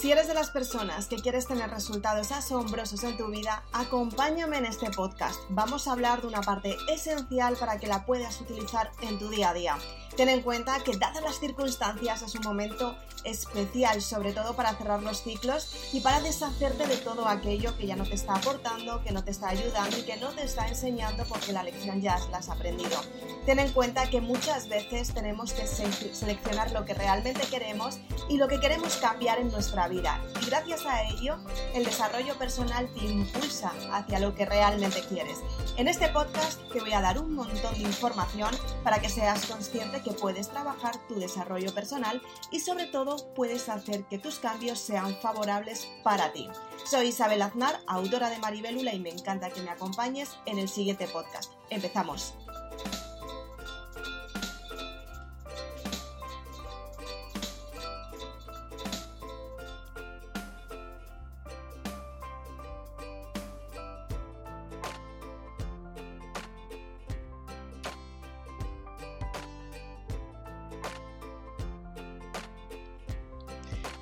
Si eres de las personas que quieres tener resultados asombrosos en tu vida, acompáñame en este podcast. Vamos a hablar de una parte esencial para que la puedas utilizar en tu día a día. Ten en cuenta que dadas las circunstancias es un momento especial, sobre todo para cerrar los ciclos y para deshacerte de todo aquello que ya no te está aportando, que no te está ayudando y que no te está enseñando porque la lección ya la has aprendido. Ten en cuenta que muchas veces tenemos que seleccionar lo que realmente queremos y lo que queremos cambiar en nuestra vida. Y gracias a ello, el desarrollo personal te impulsa hacia lo que realmente quieres. En este podcast te voy a dar un montón de información para que seas consciente que puedes trabajar tu desarrollo personal y sobre todo puedes hacer que tus cambios sean favorables para ti. Soy Isabel Aznar, autora de Maribelula y me encanta que me acompañes en el siguiente podcast. Empezamos.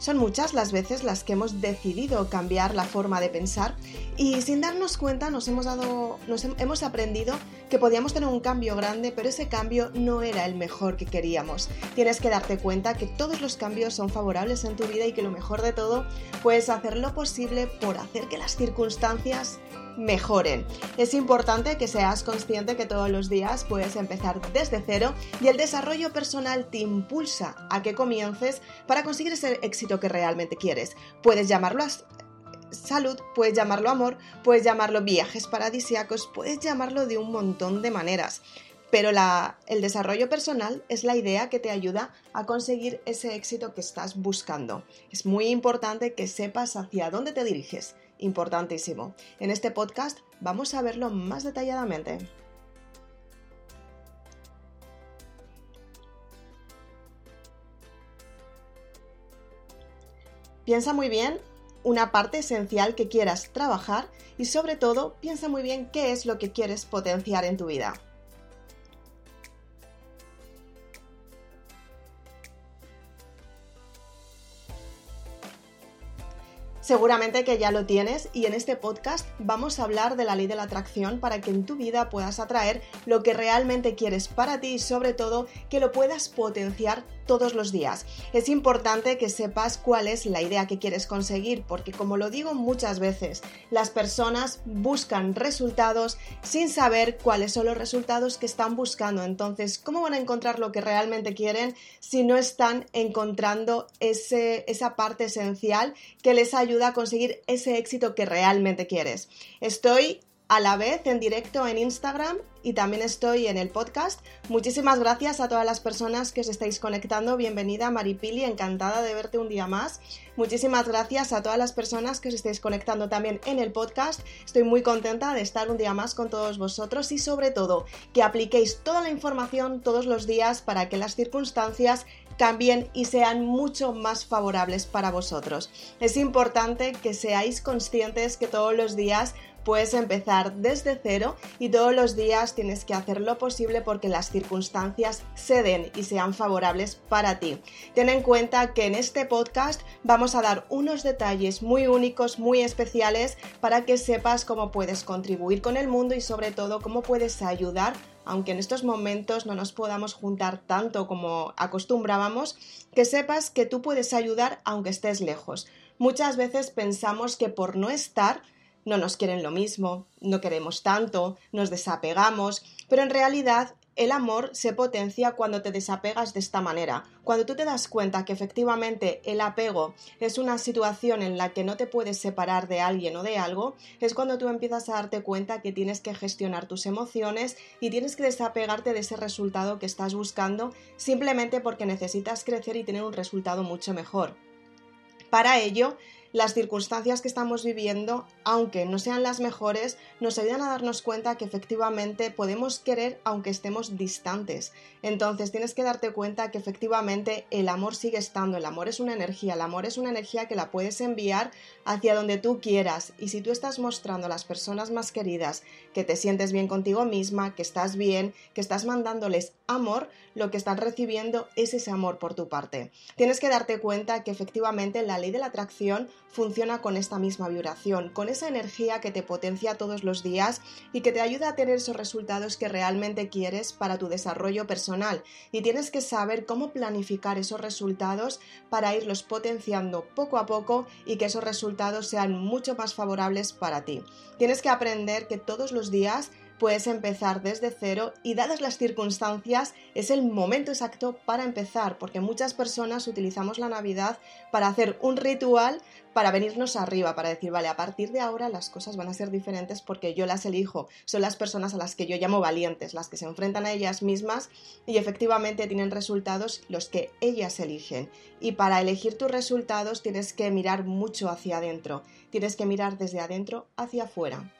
Son muchas las veces las que hemos decidido cambiar la forma de pensar y sin darnos cuenta nos hemos dado nos hemos aprendido que podíamos tener un cambio grande, pero ese cambio no era el mejor que queríamos. Tienes que darte cuenta que todos los cambios son favorables en tu vida y que lo mejor de todo puedes hacer lo posible por hacer que las circunstancias mejoren. Es importante que seas consciente que todos los días puedes empezar desde cero y el desarrollo personal te impulsa a que comiences para conseguir ese éxito que realmente quieres. Puedes llamarlo salud, puedes llamarlo amor, puedes llamarlo viajes paradisiacos, puedes llamarlo de un montón de maneras. Pero el desarrollo personal es la idea que te ayuda a conseguir ese éxito que estás buscando. Es muy importante que sepas hacia dónde te diriges importantísimo. En este podcast vamos a verlo más detalladamente. Piensa muy bien una parte esencial que quieras trabajar y sobre todo piensa muy bien qué es lo que quieres potenciar en tu vida. Seguramente que ya lo tienes y en este podcast vamos a hablar de la ley de la atracción para que en tu vida puedas atraer lo que realmente quieres para ti y sobre todo que lo puedas potenciar todos los días. Es importante que sepas cuál es la idea que quieres conseguir, porque como lo digo muchas veces, las personas buscan resultados sin saber cuáles son los resultados que están buscando. Entonces, ¿cómo van a encontrar lo que realmente quieren si no están encontrando ese, esa parte esencial que les ayuda a conseguir ese éxito que realmente quieres? Estoy a la vez en directo en Instagram y también estoy en el podcast. Muchísimas gracias a todas las personas que os estáis conectando. Bienvenida Maripili, encantada de verte un día más. Muchísimas gracias a todas las personas que os estáis conectando también en el podcast. Estoy muy contenta de estar un día más con todos vosotros y sobre todo que apliquéis toda la información todos los días para que las circunstancias cambien y sean mucho más favorables para vosotros. Es importante que seáis conscientes que todos los días puedes empezar desde cero y todos los días tienes que hacer lo posible porque las circunstancias se den y sean favorables para ti. Ten en cuenta que en este podcast vamos a dar unos detalles muy únicos, muy especiales para que sepas cómo puedes contribuir con el mundo y sobre todo cómo puedes ayudar aunque en estos momentos no nos podamos juntar tanto como acostumbrábamos, que sepas que tú puedes ayudar aunque estés lejos. Muchas veces pensamos que por no estar no nos quieren lo mismo, no queremos tanto, nos desapegamos, pero en realidad el amor se potencia cuando te desapegas de esta manera. Cuando tú te das cuenta que efectivamente el apego es una situación en la que no te puedes separar de alguien o de algo, es cuando tú empiezas a darte cuenta que tienes que gestionar tus emociones y tienes que desapegarte de ese resultado que estás buscando simplemente porque necesitas crecer y tener un resultado mucho mejor. Para ello, las circunstancias que estamos viviendo, aunque no sean las mejores, nos ayudan a darnos cuenta que efectivamente podemos querer aunque estemos distantes. Entonces tienes que darte cuenta que efectivamente el amor sigue estando, el amor es una energía, el amor es una energía que la puedes enviar hacia donde tú quieras y si tú estás mostrando a las personas más queridas que te sientes bien contigo misma, que estás bien, que estás mandándoles amor, lo que están recibiendo es ese amor por tu parte. Tienes que darte cuenta que efectivamente la ley de la atracción funciona con esta misma vibración, con esa energía que te potencia todos los días y que te ayuda a tener esos resultados que realmente quieres para tu desarrollo personal. Y tienes que saber cómo planificar esos resultados para irlos potenciando poco a poco y que esos resultados sean mucho más favorables para ti. Tienes que aprender que todos los días puedes empezar desde cero y dadas las circunstancias es el momento exacto para empezar, porque muchas personas utilizamos la Navidad para hacer un ritual para venirnos arriba, para decir, vale, a partir de ahora las cosas van a ser diferentes porque yo las elijo, son las personas a las que yo llamo valientes, las que se enfrentan a ellas mismas y efectivamente tienen resultados los que ellas eligen. Y para elegir tus resultados tienes que mirar mucho hacia adentro, tienes que mirar desde adentro hacia afuera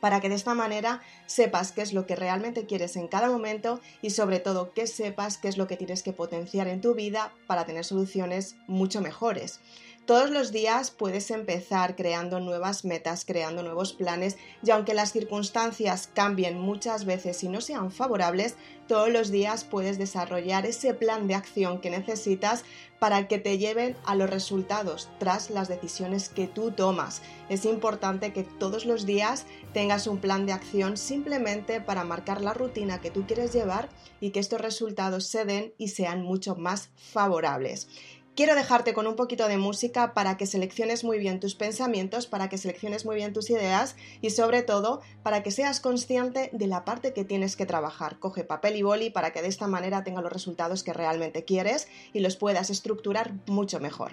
para que de esta manera sepas qué es lo que realmente quieres en cada momento y sobre todo que sepas qué es lo que tienes que potenciar en tu vida para tener soluciones mucho mejores. Todos los días puedes empezar creando nuevas metas, creando nuevos planes y aunque las circunstancias cambien muchas veces y no sean favorables, todos los días puedes desarrollar ese plan de acción que necesitas para que te lleven a los resultados tras las decisiones que tú tomas. Es importante que todos los días tengas un plan de acción simplemente para marcar la rutina que tú quieres llevar y que estos resultados se den y sean mucho más favorables. Quiero dejarte con un poquito de música para que selecciones muy bien tus pensamientos, para que selecciones muy bien tus ideas y sobre todo para que seas consciente de la parte que tienes que trabajar. Coge papel y boli para que de esta manera tenga los resultados que realmente quieres y los puedas estructurar mucho mejor.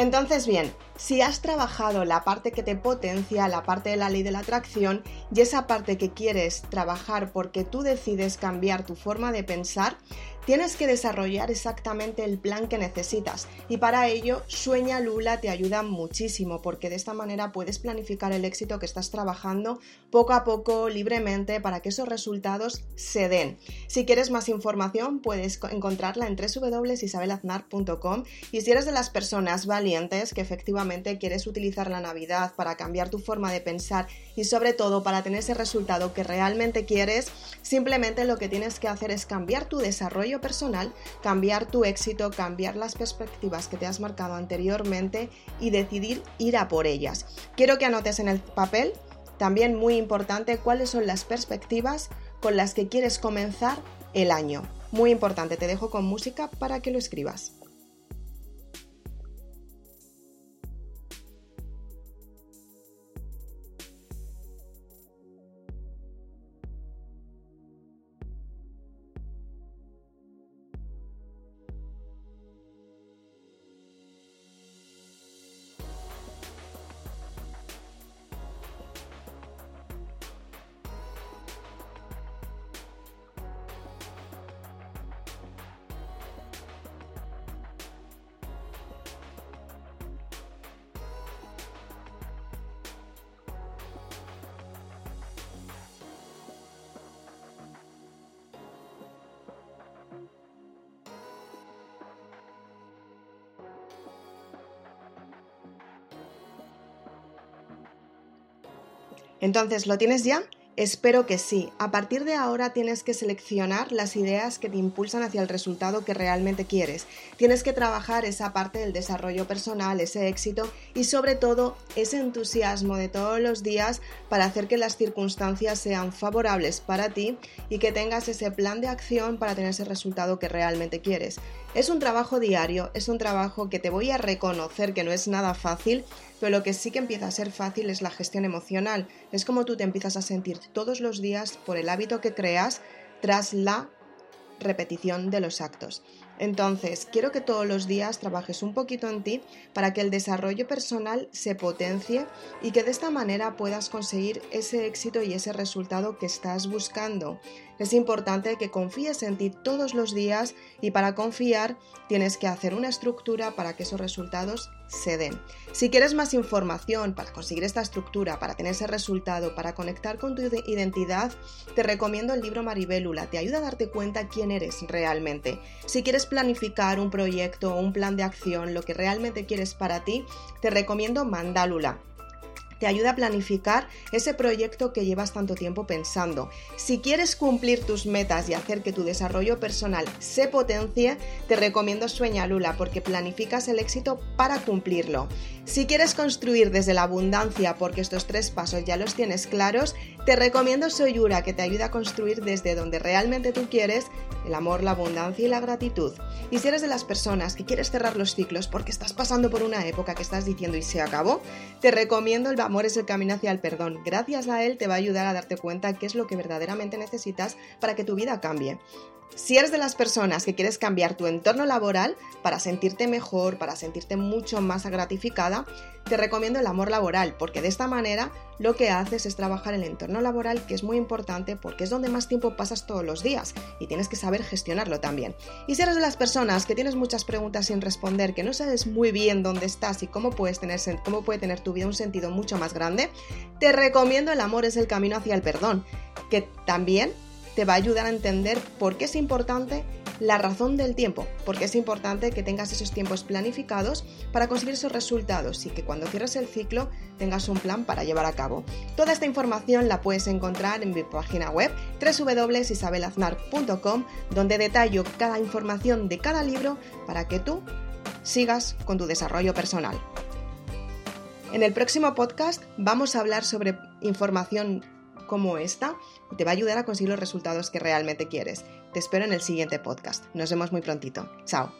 Entonces, bien, si has trabajado la parte que te potencia, la parte de la ley de la atracción y esa parte que quieres trabajar porque tú decides cambiar tu forma de pensar, Tienes que desarrollar exactamente el plan que necesitas y para ello Sueña Lula te ayuda muchísimo porque de esta manera puedes planificar el éxito que estás trabajando poco a poco, libremente, para que esos resultados se den. Si quieres más información puedes encontrarla en www.isabelaznar.com y si eres de las personas valientes que efectivamente quieres utilizar la Navidad para cambiar tu forma de pensar y sobre todo para tener ese resultado que realmente quieres, simplemente lo que tienes que hacer es cambiar tu personal, cambiar tu éxito, cambiar las perspectivas que te has marcado anteriormente y decidir ir a por ellas. Quiero que anotes en el papel, también muy importante, cuáles son las perspectivas con las que quieres comenzar el año. Muy importante, te dejo con música para que lo escribas. Entonces, ¿lo tienes ya? Espero que sí. A partir de ahora tienes que seleccionar las ideas que te impulsan hacia el resultado que realmente quieres. Tienes que trabajar esa parte del desarrollo personal, ese éxito y sobre todo ese entusiasmo de todos los días para hacer que las circunstancias sean favorables para ti y que tengas ese plan de acción para tener ese resultado que realmente quieres. Es un trabajo diario, es un trabajo que te voy a reconocer que no es nada fácil, pero lo que sí que empieza a ser fácil es la gestión emocional. Es como tú te empiezas a sentir todos los días por el hábito que creas tras la repetición de los actos. Entonces, quiero que todos los días trabajes un poquito en ti para que el desarrollo personal se potencie y que de esta manera puedas conseguir ese éxito y ese resultado que estás buscando. Es importante que confíes en ti todos los días y para confiar tienes que hacer una estructura para que esos resultados se den. Si quieres más información para conseguir esta estructura, para tener ese resultado, para conectar con tu identidad, te recomiendo el libro Maribélula. Te ayuda a darte cuenta quién eres realmente. Si quieres planificar un proyecto o un plan de acción, lo que realmente quieres para ti, te recomiendo Mandálula te ayuda a planificar ese proyecto que llevas tanto tiempo pensando. Si quieres cumplir tus metas y hacer que tu desarrollo personal se potencie, te recomiendo Sueña Lula porque planificas el éxito para cumplirlo. Si quieres construir desde la abundancia porque estos tres pasos ya los tienes claros, te recomiendo Soyura que te ayuda a construir desde donde realmente tú quieres el amor, la abundancia y la gratitud. Y si eres de las personas que quieres cerrar los ciclos porque estás pasando por una época que estás diciendo y se acabó, te recomiendo el amor es el camino hacia el perdón. Gracias a él te va a ayudar a darte cuenta qué es lo que verdaderamente necesitas para que tu vida cambie. Si eres de las personas que quieres cambiar tu entorno laboral para sentirte mejor, para sentirte mucho más gratificada, te recomiendo el amor laboral, porque de esta manera lo que haces es trabajar el entorno laboral, que es muy importante porque es donde más tiempo pasas todos los días y tienes que saber gestionarlo también. Y si eres de las personas que tienes muchas preguntas sin responder, que no sabes muy bien dónde estás y cómo, puedes tener, cómo puede tener tu vida un sentido mucho más grande, te recomiendo el amor es el camino hacia el perdón, que también te va a ayudar a entender por qué es importante la razón del tiempo, porque es importante que tengas esos tiempos planificados para conseguir esos resultados y que cuando cierres el ciclo tengas un plan para llevar a cabo. Toda esta información la puedes encontrar en mi página web www.isabelaznar.com donde detallo cada información de cada libro para que tú sigas con tu desarrollo personal. En el próximo podcast vamos a hablar sobre información como esta y te va a ayudar a conseguir los resultados que realmente quieres. Te espero en el siguiente podcast. Nos vemos muy prontito. Chao.